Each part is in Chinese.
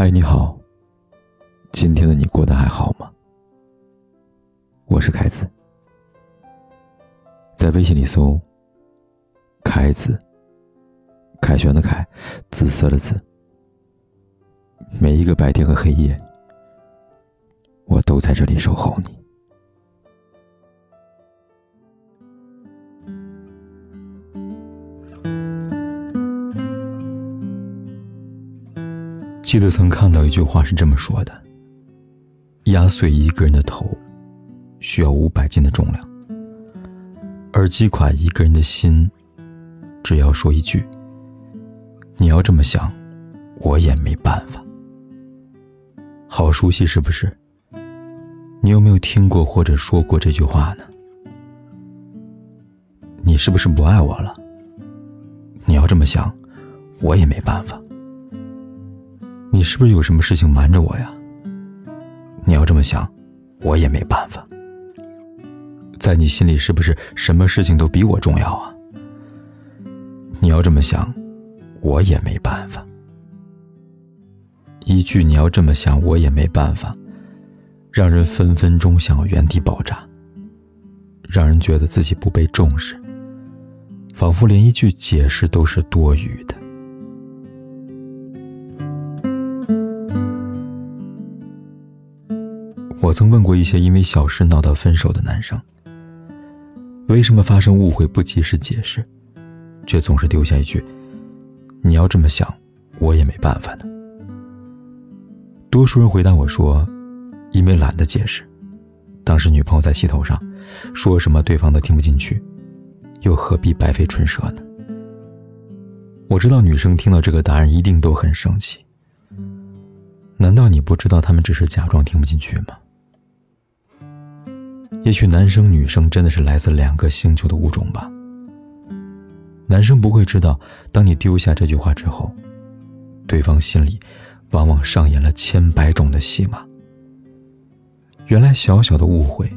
嗨，你好。今天的你过得还好吗？我是凯子，在微信里搜“凯子”，凯旋的凯，紫色的紫。每一个白天和黑夜，我都在这里守候你。记得曾看到一句话是这么说的：压碎一个人的头，需要五百斤的重量；而击垮一个人的心，只要说一句“你要这么想，我也没办法”。好熟悉，是不是？你有没有听过或者说过这句话呢？你是不是不爱我了？你要这么想，我也没办法。你是不是有什么事情瞒着我呀？你要这么想，我也没办法。在你心里，是不是什么事情都比我重要啊？你要这么想，我也没办法。一句“你要这么想，我也没办法”，让人分分钟想要原地爆炸，让人觉得自己不被重视，仿佛连一句解释都是多余的。我曾问过一些因为小事闹到分手的男生，为什么发生误会不及时解释，却总是丢下一句“你要这么想，我也没办法呢？”多数人回答我说：“因为懒得解释，当时女朋友在气头上，说什么对方都听不进去，又何必白费唇舌呢？”我知道女生听到这个答案一定都很生气。难道你不知道他们只是假装听不进去吗？也许男生女生真的是来自两个星球的物种吧。男生不会知道，当你丢下这句话之后，对方心里往往上演了千百种的戏码。原来小小的误会，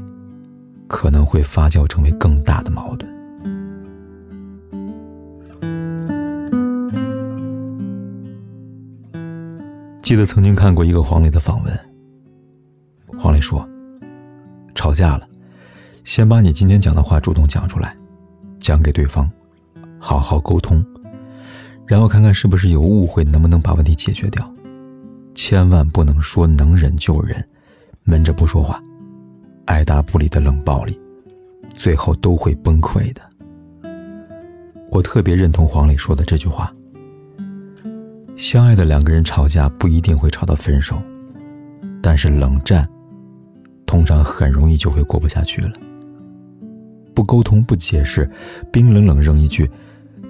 可能会发酵成为更大的矛盾。记得曾经看过一个黄磊的访问，黄磊说：“吵架了。”先把你今天讲的话主动讲出来，讲给对方，好好沟通，然后看看是不是有误会，能不能把问题解决掉。千万不能说能忍就忍，闷着不说话，爱答不理的冷暴力，最后都会崩溃的。我特别认同黄磊说的这句话：相爱的两个人吵架不一定会吵到分手，但是冷战，通常很容易就会过不下去了。不沟通不解释，冰冷冷扔一句：“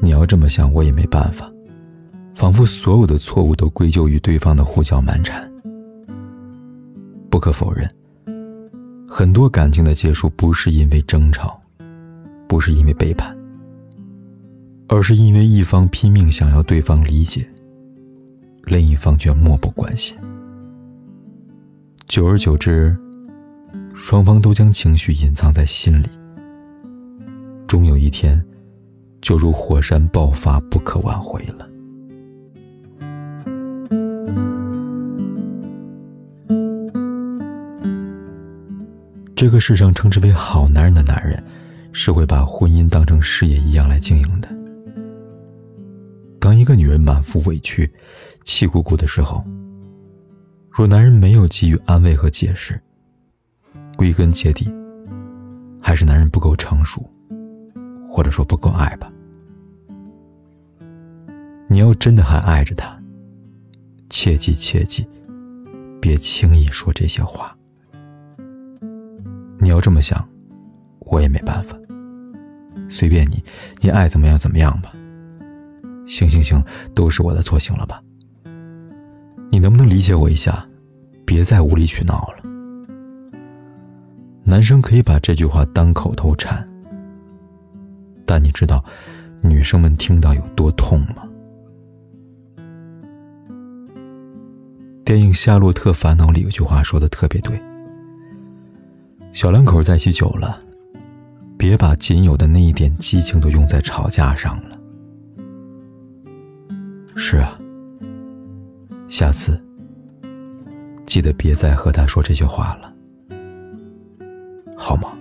你要这么想，我也没办法。”仿佛所有的错误都归咎于对方的胡搅蛮缠。不可否认，很多感情的结束不是因为争吵，不是因为背叛，而是因为一方拼命想要对方理解，另一方却漠不关心。久而久之，双方都将情绪隐藏在心里。终有一天，就如火山爆发，不可挽回了。这个世上称之为好男人的男人，是会把婚姻当成事业一样来经营的。当一个女人满腹委屈、气鼓鼓的时候，若男人没有给予安慰和解释，归根结底，还是男人不够成熟。或者说不够爱吧？你要真的还爱着他，切记切记，别轻易说这些话。你要这么想，我也没办法。随便你，你爱怎么样怎么样吧。行行行，都是我的错，行了吧？你能不能理解我一下？别再无理取闹了。男生可以把这句话当口头禅。但你知道，女生们听到有多痛吗？电影《夏洛特烦恼》里有句话说的特别对：小两口在一起久了，别把仅有的那一点激情都用在吵架上了。是啊，下次记得别再和他说这些话了，好吗？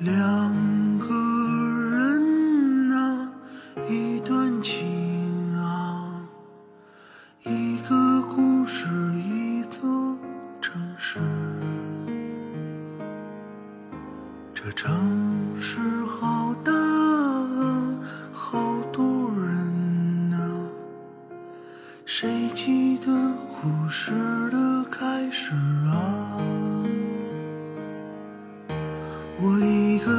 两这城市好大啊，好多人啊，谁记得故事的开始啊？我一个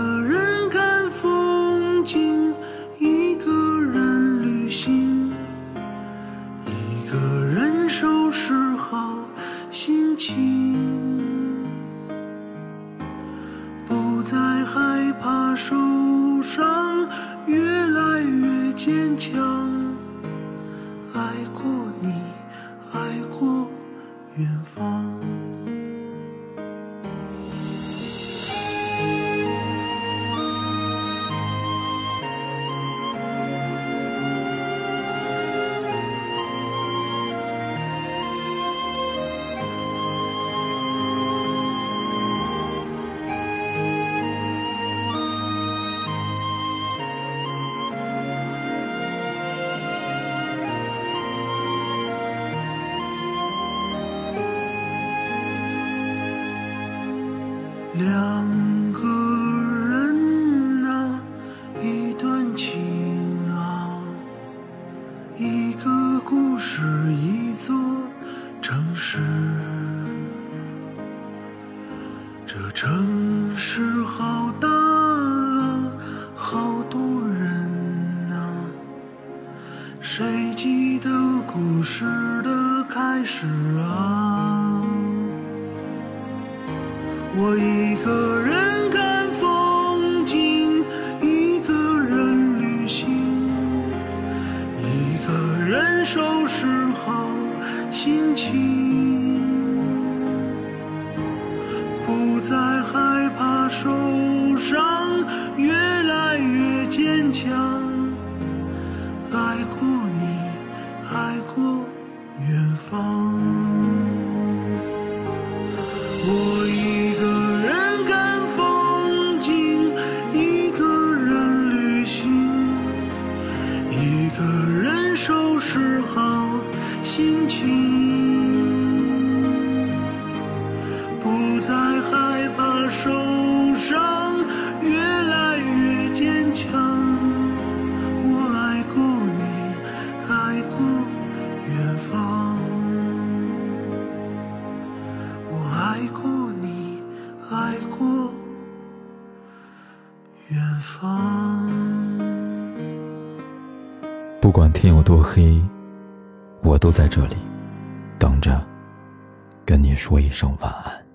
一个故事，一座城市。这城市好大啊，好多人啊，谁记得故事的开始啊？我一个人方。不管天有多黑，我都在这里等着，跟你说一声晚安。